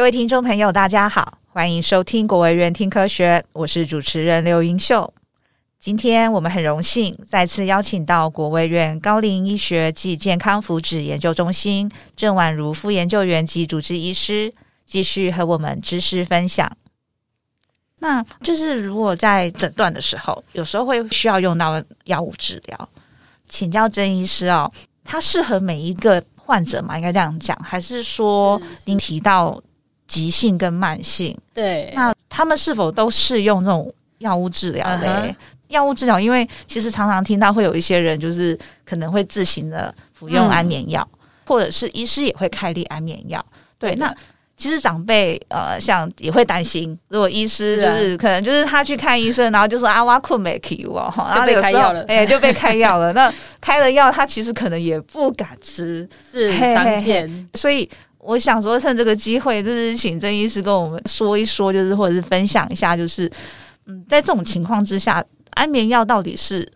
各位听众朋友，大家好，欢迎收听国卫院听科学，我是主持人刘云秀。今天我们很荣幸再次邀请到国卫院高龄医学暨健康福祉研究中心郑婉如副研究员及主治医师，继续和我们知识分享。那就是如果在诊断的时候，有时候会需要用到药物治疗，请教郑医师哦，它适合每一个患者吗？应该这样讲，还是说您提到？急性跟慢性，对，那他们是否都适用这种药物治疗嘞？Uh huh. 药物治疗，因为其实常常听到会有一些人就是可能会自行的服用安眠药，嗯、或者是医师也会开立安眠药。对，对那其实长辈呃，像也会担心，如果医师就是可能就是他去看医生，然后就说啊，我困没起哦，然后就被开药了，哎，就被开药了。那开了药，他其实可能也不敢吃，是常见，所以。我想说，趁这个机会，就是请郑医师跟我们说一说，就是或者是分享一下，就是嗯，在这种情况之下，安眠药到底是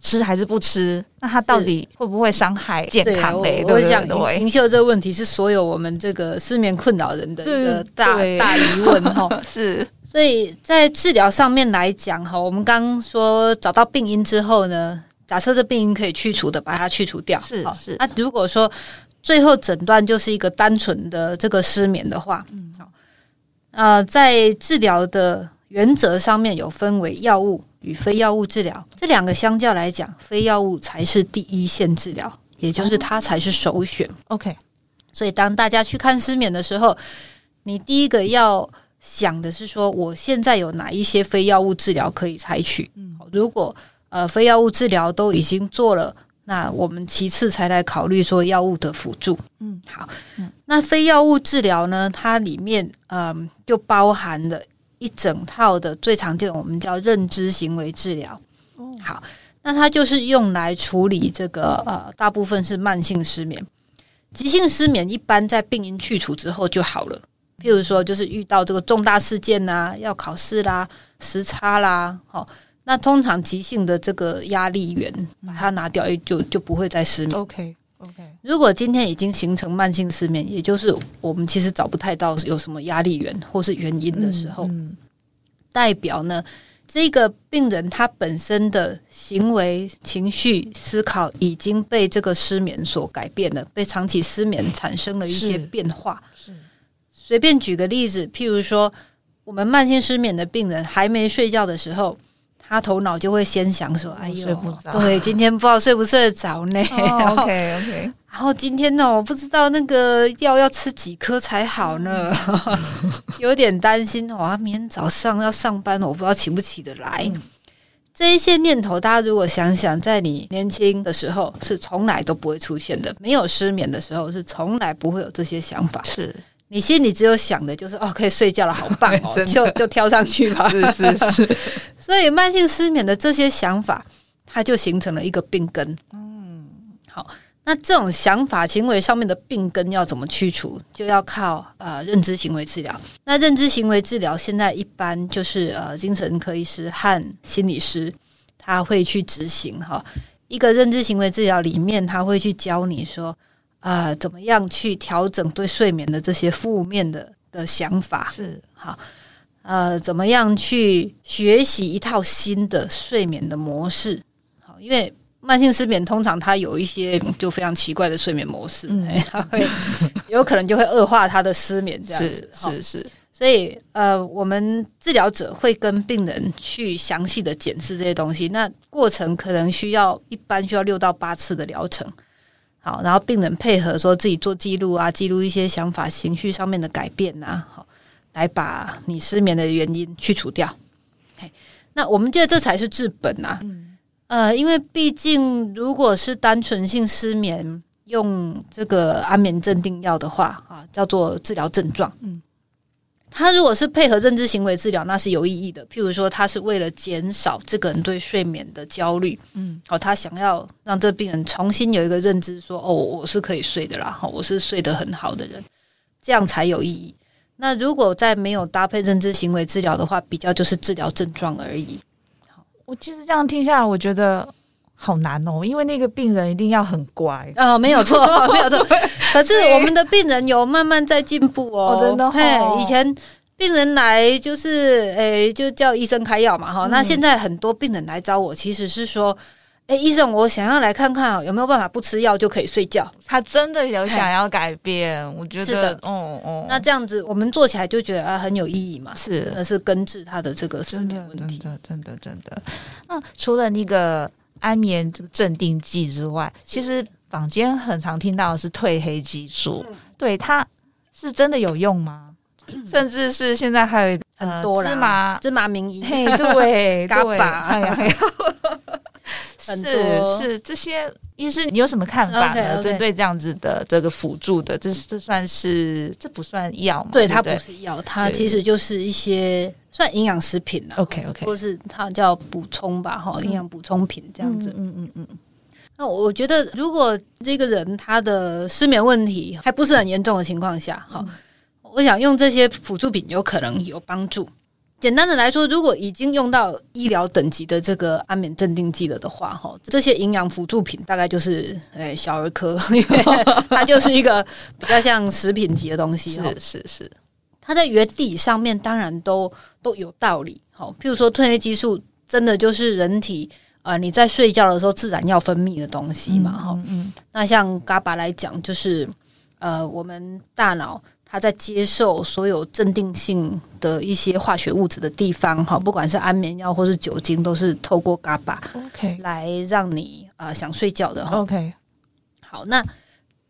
吃还是不吃？那它到底会不会伤害健康嘞？我想，云秀这个问题是所有我们这个失眠困扰人的一个大大疑问哈。是，所以在治疗上面来讲哈，我们刚刚说找到病因之后呢，假设这病因可以去除的，把它去除掉。是是。那如果说最后诊断就是一个单纯的这个失眠的话，嗯，好，呃，在治疗的原则上面有分为药物与非药物治疗，这两个相较来讲，非药物才是第一线治疗，也就是它才是首选。OK，所以当大家去看失眠的时候，你第一个要想的是说，我现在有哪一些非药物治疗可以采取？嗯，如果呃非药物治疗都已经做了。那我们其次才来考虑说药物的辅助。嗯，好。嗯，那非药物治疗呢？它里面嗯、呃、就包含了一整套的最常见的，我们叫认知行为治疗。哦，好。那它就是用来处理这个呃，大部分是慢性失眠，急性失眠一般在病因去除之后就好了。譬如说，就是遇到这个重大事件呐、啊，要考试啦、时差啦，好。那通常急性的这个压力源，把它拿掉，就就不会再失眠。OK OK。如果今天已经形成慢性失眠，也就是我们其实找不太到有什么压力源或是原因的时候，嗯嗯、代表呢，这个病人他本身的行为、情绪、思考已经被这个失眠所改变了，被长期失眠产生了一些变化。是。是随便举个例子，譬如说，我们慢性失眠的病人还没睡觉的时候。他头脑就会先想说：“哎呦，对，今天不知道睡不睡得着呢。Oh, OK OK。然后今天呢，我不知道那个药要吃几颗才好呢，有点担心。哇，明天早上要上班，我不知道起不起得来。嗯、这一些念头，大家如果想想，在你年轻的时候是从来都不会出现的，没有失眠的时候是从来不会有这些想法。是。”你心里只有想的就是哦，可以睡觉了，好棒哦，就就跳上去吧。是是是，所以慢性失眠的这些想法，它就形成了一个病根。嗯，好，那这种想法行为上面的病根要怎么去除？就要靠呃认知行为治疗。那认知行为治疗现在一般就是呃精神科医师和心理师他会去执行哈。一个认知行为治疗里面，他会去教你说。啊、呃，怎么样去调整对睡眠的这些负面的的想法？是好，呃，怎么样去学习一套新的睡眠的模式？好，因为慢性失眠通常它有一些就非常奇怪的睡眠模式，嗯，它会有可能就会恶化他的失眠这样子。是是是，所以呃，我们治疗者会跟病人去详细的检视这些东西，那过程可能需要一般需要六到八次的疗程。好，然后病人配合说自己做记录啊，记录一些想法、情绪上面的改变呐，好，来把你失眠的原因去除掉。嘿，那我们觉得这才是治本啊。嗯，呃，因为毕竟如果是单纯性失眠，用这个安眠镇定药的话，啊，叫做治疗症状。嗯。他如果是配合认知行为治疗，那是有意义的。譬如说，他是为了减少这个人对睡眠的焦虑，嗯，好，他想要让这病人重新有一个认知，说，哦，我是可以睡的啦，好，我是睡得很好的人，这样才有意义。那如果在没有搭配认知行为治疗的话，比较就是治疗症状而已。好，我其实这样听下来，我觉得好难哦，因为那个病人一定要很乖啊、哦，没有错，没有错。可是我们的病人有慢慢在进步哦，真的。嘿，以前病人来就是诶，就叫医生开药嘛，哈、嗯。那现在很多病人来找我，其实是说。哎，医生，我想要来看看有没有办法不吃药就可以睡觉。他真的有想要改变，我觉得，是的，哦哦。那这样子，我们做起来就觉得啊很有意义嘛，是，真的是根治他的这个失眠问题，真的，真的，真的。那除了那个安眠这个镇定剂之外，其实坊间很常听到的是褪黑激素，嗯、对，它是真的有用吗？嗯、甚至是现在还有很多芝麻芝麻名医，嘿，对，嘎巴，哎呀，哎呀。很多。是，是这些医师，你有什么看法呢？针.对这样子的这个辅助的，这这算是这不算药吗？对，它不是药，它其实就是一些算营养食品了。OK OK，或是它叫补充吧，哈，营养补充品这样子。嗯嗯嗯，嗯。那我觉得，如果这个人他的失眠问题还不是很严重的情况下，哈、嗯，我想用这些辅助品有可能有帮助。简单的来说，如果已经用到医疗等级的这个安眠镇定剂了的话，哈，这些营养辅助品大概就是诶、欸、小儿科，因为它就是一个比较像食品级的东西。是是是，它在原理上面当然都都有道理。好，譬如说褪黑激素，真的就是人体呃你在睡觉的时候自然要分泌的东西嘛。哈、嗯那像 GABA 来讲，就是呃我们大脑。他在接受所有镇定性的一些化学物质的地方，哈，不管是安眠药或是酒精，都是透过 GABA，OK，来让你啊、呃、想睡觉的哈。OK，好，那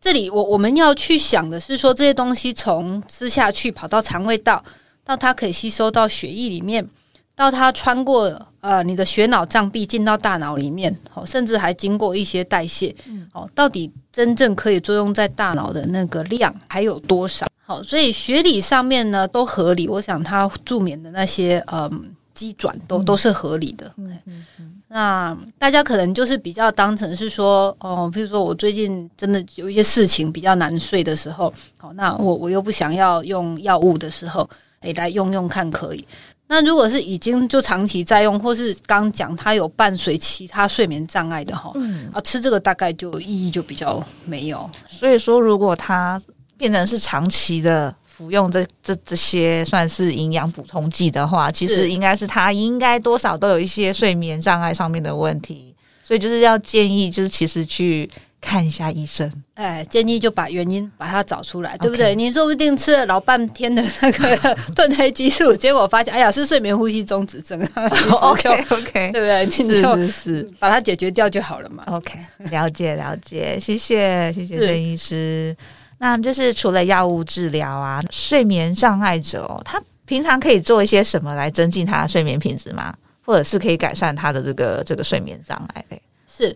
这里我我们要去想的是说，这些东西从吃下去跑到肠胃道，到它可以吸收到血液里面，到它穿过呃你的血脑障壁进到大脑里面，好，甚至还经过一些代谢，好，到底真正可以作用在大脑的那个量还有多少？好，所以学理上面呢都合理。我想他助眠的那些嗯机转都、嗯、都是合理的。嗯嗯嗯。那大家可能就是比较当成是说哦，比如说我最近真的有一些事情比较难睡的时候，好，那我我又不想要用药物的时候，诶，来用用看可以。那如果是已经就长期在用，或是刚讲他有伴随其他睡眠障碍的哈，嗯啊，吃这个大概就意义就比较没有。所以说，如果他。变成是长期的服用这这这些算是营养补充剂的话，其实应该是他应该多少都有一些睡眠障碍上面的问题，所以就是要建议就是其实去看一下医生。哎，建议就把原因把它找出来，对不对.你说不定吃了老半天的那个 褪黑激素，结果发现哎呀是睡眠呼吸中止症。OK OK，对不对？你就是把它解决掉就好了嘛。OK，了解了解，谢谢谢谢郑医师。那就是除了药物治疗啊，睡眠障碍者哦，他平常可以做一些什么来增进他的睡眠品质吗？或者是可以改善他的这个这个睡眠障碍？是，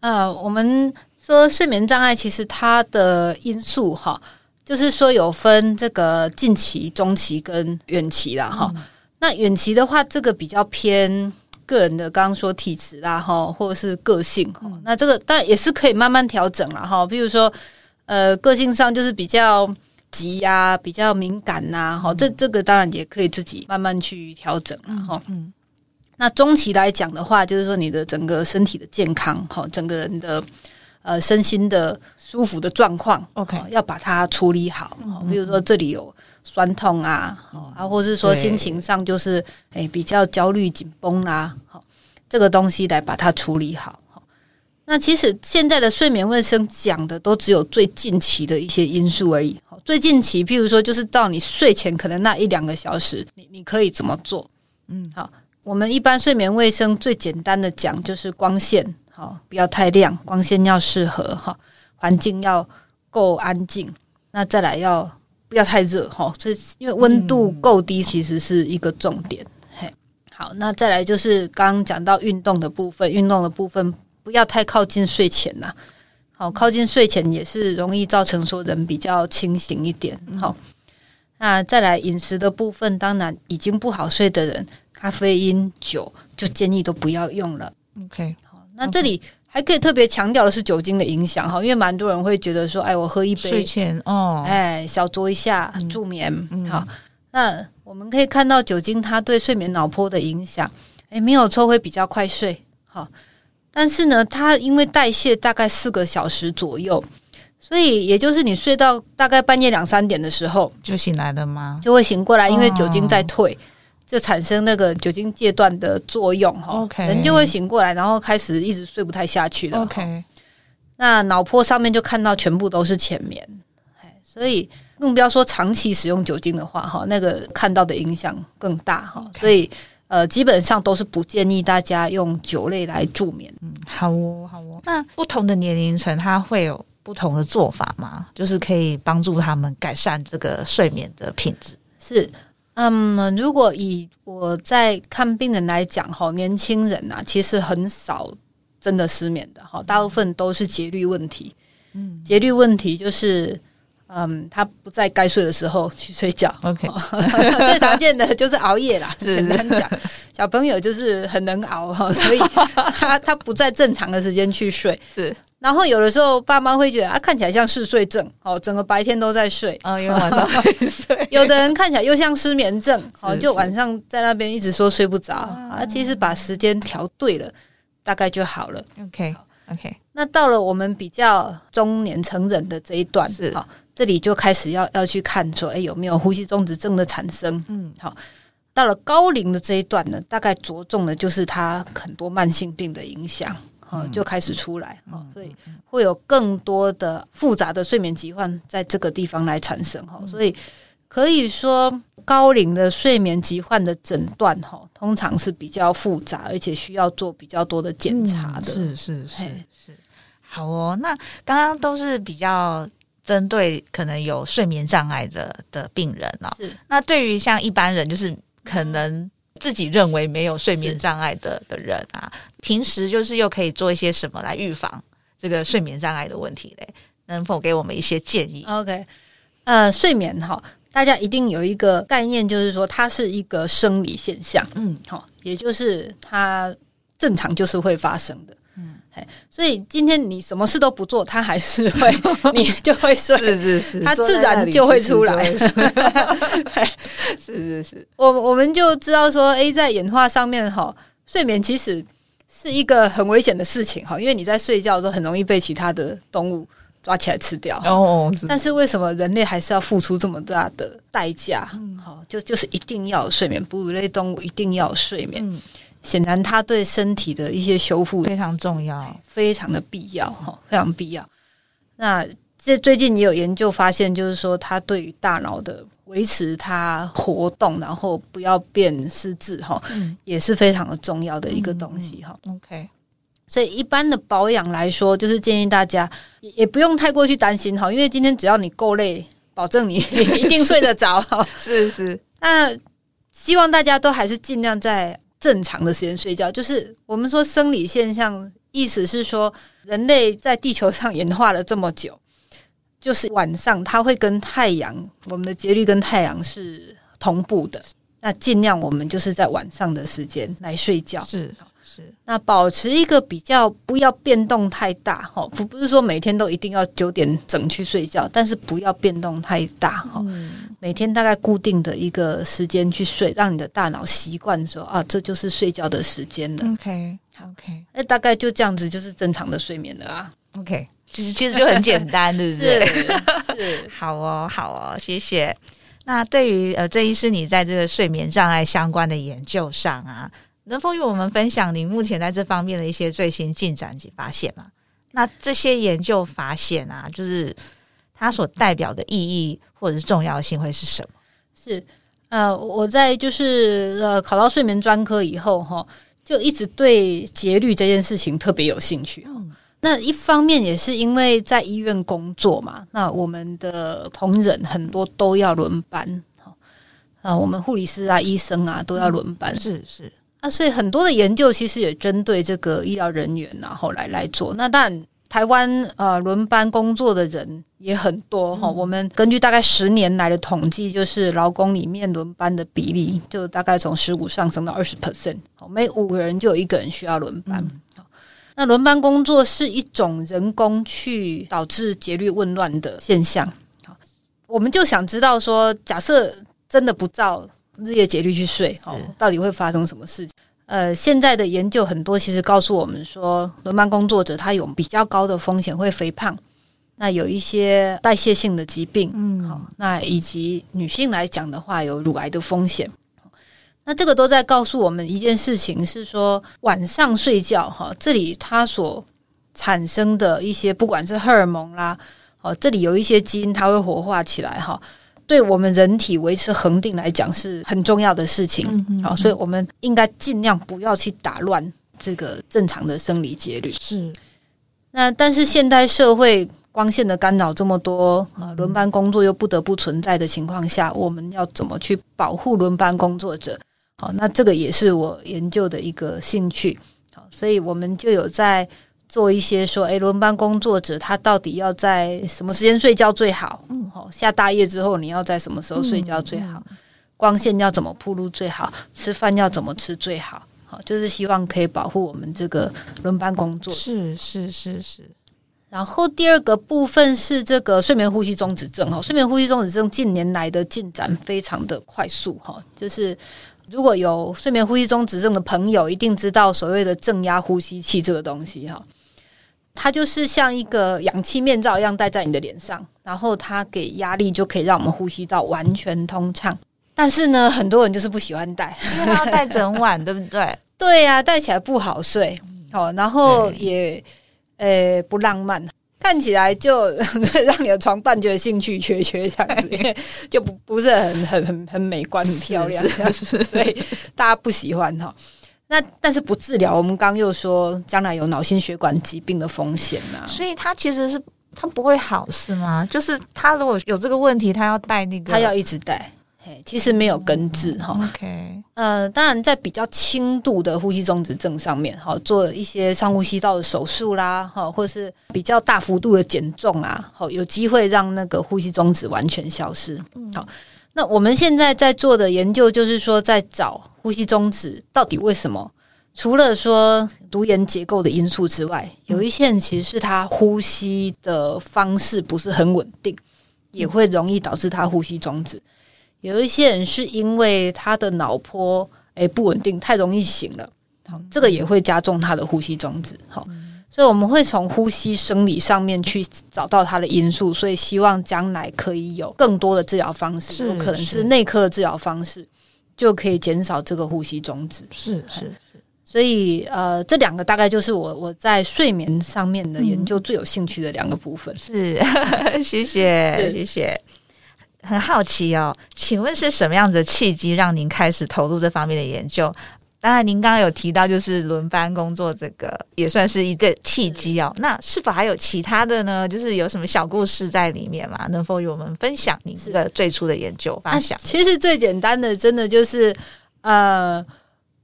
呃，我们说睡眠障碍其实它的因素哈，就是说有分这个近期、中期跟远期啦哈。嗯、那远期的话，这个比较偏个人的，刚刚说体质啦哈，或者是个性哈。嗯、那这个但也是可以慢慢调整了哈，比如说。呃，个性上就是比较急呀、啊，比较敏感呐、啊，好、嗯，这这个当然也可以自己慢慢去调整了哈。嗯，那中期来讲的话，就是说你的整个身体的健康，哈，整个人的呃身心的舒服的状况，OK，要把它处理好。比如说这里有酸痛啊，啊、嗯，或是说心情上就是诶比较焦虑紧绷啦，好，这个东西来把它处理好。那其实现在的睡眠卫生讲的都只有最近期的一些因素而已。好，最近期，譬如说，就是到你睡前可能那一两个小时，你你可以怎么做？嗯，好，我们一般睡眠卫生最简单的讲就是光线，好，不要太亮，光线要适合哈，环境要够安静。那再来要不要太热？哈，这因为温度够低，其实是一个重点。嘿，好，那再来就是刚刚讲到运动的部分，运动的部分。不要太靠近睡前呐，好，靠近睡前也是容易造成说人比较清醒一点。好，那再来饮食的部分，当然已经不好睡的人，咖啡因、酒就建议都不要用了。OK，好，那这里还可以特别强调的是酒精的影响哈，因为蛮多人会觉得说，哎，我喝一杯睡前哦，哎，小酌一下助眠。好，那我们可以看到酒精它对睡眠脑波的影响，哎，没有错，会比较快睡。好。但是呢，它因为代谢大概四个小时左右，所以也就是你睡到大概半夜两三点的时候就醒来了吗？就会醒过来，因为酒精在退，哦、就产生那个酒精戒断的作用哈。OK，人就会醒过来，然后开始一直睡不太下去了。OK，那脑波上面就看到全部都是浅眠，所以更不要说长期使用酒精的话哈，那个看到的影响更大哈。所以。呃，基本上都是不建议大家用酒类来助眠。嗯，好哦，好哦。那不同的年龄层，它会有不同的做法吗？就是可以帮助他们改善这个睡眠的品质。是，嗯，如果以我在看病人来讲，哈，年轻人啊，其实很少真的失眠的，哈，大部分都是节律问题。嗯，节律问题就是。嗯，他不在该睡的时候去睡觉。OK，最常见的就是熬夜啦。简单讲，小朋友就是很能熬哈，所以他他不在正常的时间去睡。是，然后有的时候爸妈会觉得啊，看起来像嗜睡症哦，整个白天都在睡。啊，因为晚上睡。有的人看起来又像失眠症哦，就晚上在那边一直说睡不着啊。其实把时间调对了，大概就好了。OK OK，那到了我们比较中年成人的这一段是好。这里就开始要要去看说，哎，有没有呼吸中止症的产生？嗯，好，到了高龄的这一段呢，大概着重的就是它很多慢性病的影响，哈、嗯，就开始出来，哈、嗯，所以会有更多的复杂的睡眠疾患在这个地方来产生，哈、嗯，所以可以说高龄的睡眠疾患的诊断，哈，通常是比较复杂，而且需要做比较多的检查的，嗯、是是是是，好哦，那刚刚都是比较。针对可能有睡眠障碍的的病人啊、哦，是那对于像一般人，就是可能自己认为没有睡眠障碍的的人啊，平时就是又可以做一些什么来预防这个睡眠障碍的问题嘞？能否给我们一些建议？OK，呃，睡眠哈，大家一定有一个概念，就是说它是一个生理现象，嗯，好，也就是它正常就是会发生的。所以今天你什么事都不做，它还是会，你就会睡，是是是，他自然就会出来，是是是。我我们就知道说，A 在演化上面哈，睡眠其实是一个很危险的事情哈，因为你在睡觉的时候很容易被其他的动物抓起来吃掉哦。但是为什么人类还是要付出这么大的代价？好，就就是一定要有睡眠，哺乳类动物一定要有睡眠。嗯显然，它对身体的一些修复非常重要，非常的必要哈，非常必要。那这最近也有研究发现，就是说，它对于大脑的维持它活动，然后不要变失智哈，也是非常的重要的一个东西哈。OK，所以一般的保养来说，就是建议大家也不用太过去担心哈，因为今天只要你够累，保证你 一定睡得着哈。是是，那希望大家都还是尽量在。正常的时间睡觉，就是我们说生理现象，意思是说人类在地球上演化了这么久，就是晚上它会跟太阳，我们的节律跟太阳是同步的。那尽量我们就是在晚上的时间来睡觉。是。是，那保持一个比较不要变动太大哈，不不是说每天都一定要九点整去睡觉，但是不要变动太大哈。嗯、每天大概固定的一个时间去睡，让你的大脑习惯说啊，这就是睡觉的时间了。OK OK，那大概就这样子，就是正常的睡眠了啊。OK，其实其实就很简单，对不对？是，是 好哦，好哦，谢谢。那对于呃，郑医师你在这个睡眠障碍相关的研究上啊。能否与我们分享您目前在这方面的一些最新进展及发现吗？那这些研究发现啊，就是它所代表的意义或者是重要性会是什么？是呃，我在就是呃考到睡眠专科以后哈，就一直对节律这件事情特别有兴趣。嗯，那一方面也是因为在医院工作嘛，那我们的同仁很多都要轮班，啊，我们护理师啊、医生啊都要轮班，嗯、是是。那所以很多的研究其实也针对这个医疗人员然后来来做。那当然，台湾呃轮班工作的人也很多哈。我们根据大概十年来的统计，就是劳工里面轮班的比例就大概从十五上升到二十 percent。每五个人就有一个人需要轮班。那轮班工作是一种人工去导致节律紊乱的现象。我们就想知道说，假设真的不照日夜节律去睡，哦，到底会发生什么事情？呃，现在的研究很多，其实告诉我们说，轮班工作者他有比较高的风险会肥胖，那有一些代谢性的疾病，嗯，好，那以及女性来讲的话，有乳癌的风险。那这个都在告诉我们一件事情，是说晚上睡觉哈，这里它所产生的一些，不管是荷尔蒙啦，哦，这里有一些基因它会活化起来哈。对我们人体维持恒定来讲是很重要的事情，嗯嗯嗯，好，所以我们应该尽量不要去打乱这个正常的生理节律。是，那但是现代社会光线的干扰这么多，呃，轮班工作又不得不存在的情况下，我们要怎么去保护轮班工作者？好，那这个也是我研究的一个兴趣。好，所以我们就有在。做一些说，诶，轮班工作者他到底要在什么时间睡觉最好？下大夜之后你要在什么时候睡觉最好？嗯、光线要怎么铺路最好？吃饭要怎么吃最好？好，就是希望可以保护我们这个轮班工作。是是是是。然后第二个部分是这个睡眠呼吸中止症哈，睡眠呼吸中止症近年来的进展非常的快速哈，就是如果有睡眠呼吸中止症的朋友，一定知道所谓的正压呼吸器这个东西哈。它就是像一个氧气面罩一样戴在你的脸上，然后它给压力就可以让我们呼吸道完全通畅。但是呢，很多人就是不喜欢戴，因为要戴整晚，对不对？对呀、啊，戴起来不好睡哦，然后也呃、欸、不浪漫，看起来就 让你的床伴觉得兴趣缺缺这样子，因 为就不不是很很很很美观、很漂亮这样子，所以大家不喜欢哈。那但是不治疗，我们刚又说将来有脑心血管疾病的风险呐、啊，所以他其实是他不会好是吗？就是他如果有这个问题，他要带那个，他要一直带，嘿，其实没有根治哈。OK，呃，当然在比较轻度的呼吸中止症上面，哈，做一些上呼吸道的手术啦，哈，或者是比较大幅度的减重啊，好，有机会让那个呼吸中止完全消失，好。那我们现在在做的研究，就是说在找呼吸中止到底为什么？除了说颅颜结构的因素之外，有一些人其实是他呼吸的方式不是很稳定，也会容易导致他呼吸中止。有一些人是因为他的脑波诶不稳定，太容易醒了，好，这个也会加重他的呼吸中止。好。所以我们会从呼吸生理上面去找到它的因素，所以希望将来可以有更多的治疗方式，有可能是内科的治疗方式，就可以减少这个呼吸中止。是是是。所以呃，这两个大概就是我我在睡眠上面的研究最有兴趣的两个部分。嗯、是，谢谢谢谢。很好奇哦，请问是什么样子的契机让您开始投入这方面的研究？当然，您刚刚有提到，就是轮班工作这个也算是一个契机哦。那是否还有其他的呢？就是有什么小故事在里面吗？能否与我们分享您这个最初的研究发想？啊，其实最简单的，真的就是呃，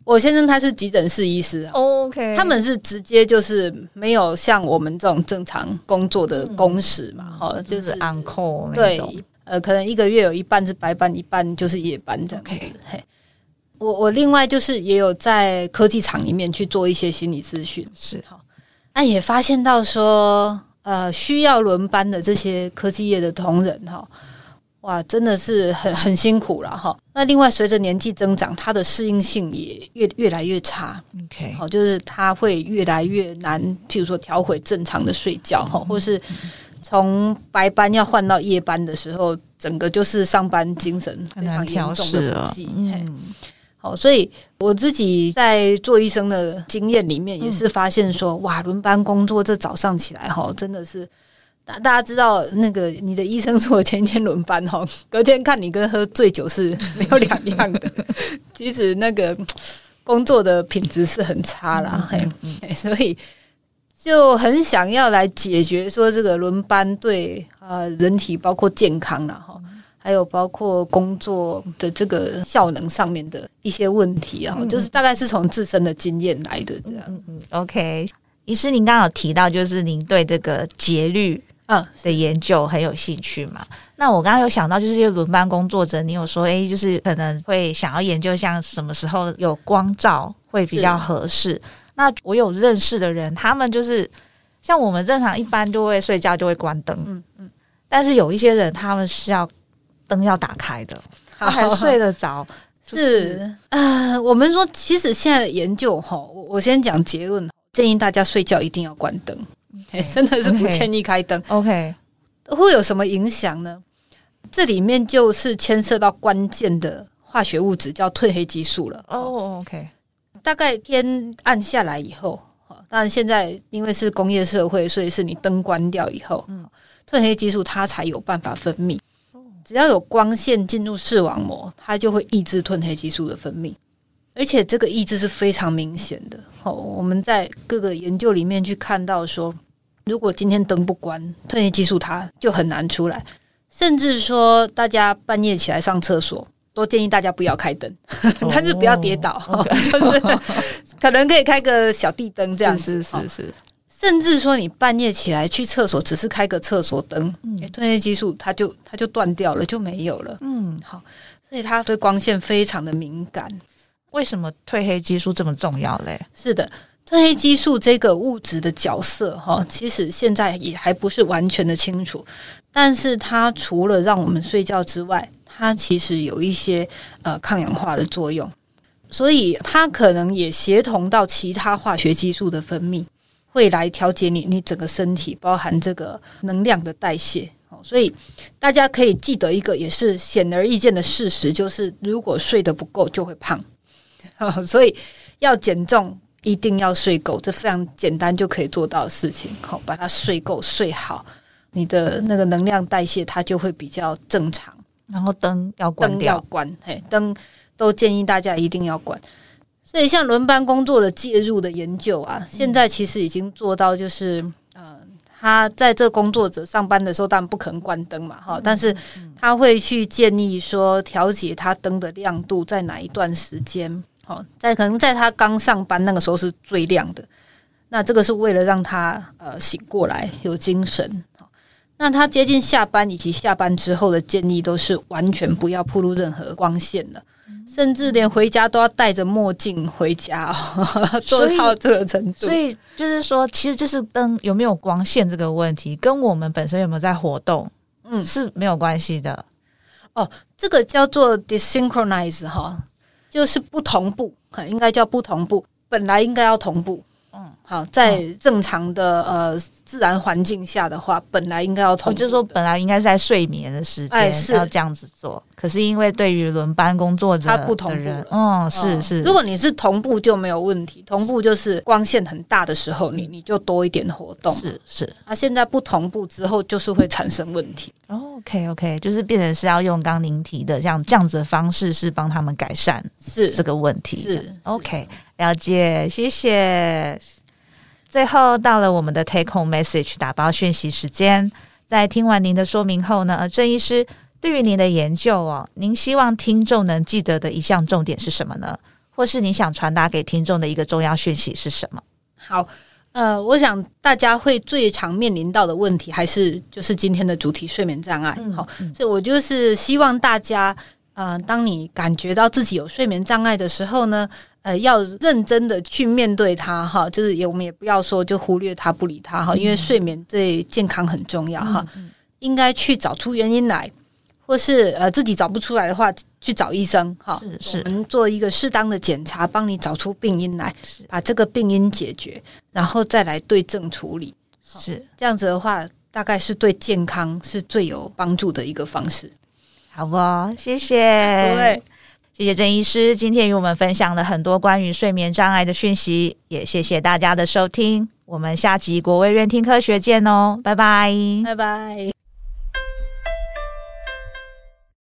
我先生他是急诊室医师，OK，他们是直接就是没有像我们这种正常工作的工时嘛，哈、嗯，就是 on call 对，呃，可能一个月有一半是白班，一半就是夜班这样子，OK，嘿。我我另外就是也有在科技厂里面去做一些心理咨询，是好，那也发现到说，呃，需要轮班的这些科技业的同仁哈，哇，真的是很很辛苦了哈。那另外随着年纪增长，他的适应性也越越来越差，OK，好，就是他会越来越难，譬如说调回正常的睡觉哈，或是从白班要换到夜班的时候，整个就是上班精神非常严重的不济，嗯。好，所以我自己在做医生的经验里面，也是发现说，嗯、哇，轮班工作这早上起来哈，真的是大大家知道那个你的医生如果前一天轮班哈，隔天看你跟喝醉酒是没有两样的，其实那个工作的品质是很差啦。嘿、所以就很想要来解决说这个轮班对呃人体包括健康了哈。还有包括工作的这个效能上面的一些问题啊，就是大概是从自身的经验来的这样。嗯嗯，OK，医师，您刚刚有提到，就是您对这个节律嗯的研究很有兴趣嘛？那我刚刚有想到，就是这些轮班工作者，你有说，哎，就是可能会想要研究像什么时候有光照会比较合适。那我有认识的人，他们就是像我们正常一般就会睡觉就会关灯，嗯嗯，但是有一些人他们是要。灯要打开的，他还睡得着，是。啊、呃，我们说其实现在的研究哈，我我先讲结论，建议大家睡觉一定要关灯，okay, 真的是不建议开灯。OK，会有什么影响呢？这里面就是牵涉到关键的化学物质，叫褪黑激素了。哦、oh,，OK，大概天暗下来以后，当然现在因为是工业社会，所以是你灯关掉以后，嗯，褪黑激素它才有办法分泌。只要有光线进入视网膜，它就会抑制褪黑激素的分泌，而且这个抑制是非常明显的。哦，我们在各个研究里面去看到说，如果今天灯不关，褪黑激素它就很难出来。甚至说，大家半夜起来上厕所，都建议大家不要开灯，但是不要跌倒，oh. 就是可能可以开个小地灯这样子。是 是是，是。甚至说，你半夜起来去厕所，只是开个厕所灯，褪、嗯、黑激素它就它就断掉了，就没有了。嗯，好，所以它对光线非常的敏感。为什么褪黑激素这么重要嘞？是的，褪黑激素这个物质的角色，哈，其实现在也还不是完全的清楚。但是它除了让我们睡觉之外，它其实有一些呃抗氧化的作用，所以它可能也协同到其他化学激素的分泌。会来调节你你整个身体，包含这个能量的代谢。所以大家可以记得一个也是显而易见的事实，就是如果睡得不够就会胖。所以要减重一定要睡够，这非常简单就可以做到的事情。好，把它睡够睡好，你的那个能量代谢它就会比较正常。然后灯要关，灯要关，嘿，灯都建议大家一定要关。所以，像轮班工作的介入的研究啊，现在其实已经做到，就是呃，他在这工作者上班的时候，当然不可能关灯嘛，哈，但是他会去建议说，调节他灯的亮度在哪一段时间，好，在可能在他刚上班那个时候是最亮的，那这个是为了让他呃醒过来有精神，好，那他接近下班以及下班之后的建议都是完全不要铺入任何光线了。甚至连回家都要戴着墨镜回家哦，做到这个程度。所以就是说，其实就是灯有没有光线这个问题，跟我们本身有没有在活动，嗯，是没有关系的。哦，这个叫做 desynchronize 哈，就是不同步，应该叫不同步，本来应该要同步。好，在正常的呃自然环境下的话，本来应该要同步，就是说本来应该是在睡眠的时间，哎，是要这样子做。可是因为对于轮班工作者，他不同步，嗯，是是。如果你是同步就没有问题，同步就是光线很大的时候，你你就多一点活动，是是。啊，现在不同步之后，就是会产生问题。OK OK，就是变成是要用刚您提的像这样子的方式，是帮他们改善是这个问题。是，是 OK，了解，谢谢。最后到了我们的 Take Home Message 打包讯息时间，在听完您的说明后呢，郑医师对于您的研究哦，您希望听众能记得的一项重点是什么呢？或是你想传达给听众的一个重要讯息是什么？好，呃，我想大家会最常面临到的问题，还是就是今天的主题——睡眠障碍。嗯、好，所以我就是希望大家，呃，当你感觉到自己有睡眠障碍的时候呢。呃，要认真的去面对它哈，就是也我们也不要说就忽略它不理它哈，因为睡眠对健康很重要哈，应该去找出原因来，或是呃自己找不出来的话，去找医生哈，是是，我们做一个适当的检查，帮你找出病因来，把这个病因解决，然后再来对症处理，是。这样子的话，大概是对健康是最有帮助的一个方式，好不好？谢。谢，对。谢谢郑医师，今天与我们分享了很多关于睡眠障碍的讯息，也谢谢大家的收听。我们下集国卫院听科学见哦，拜拜，拜拜。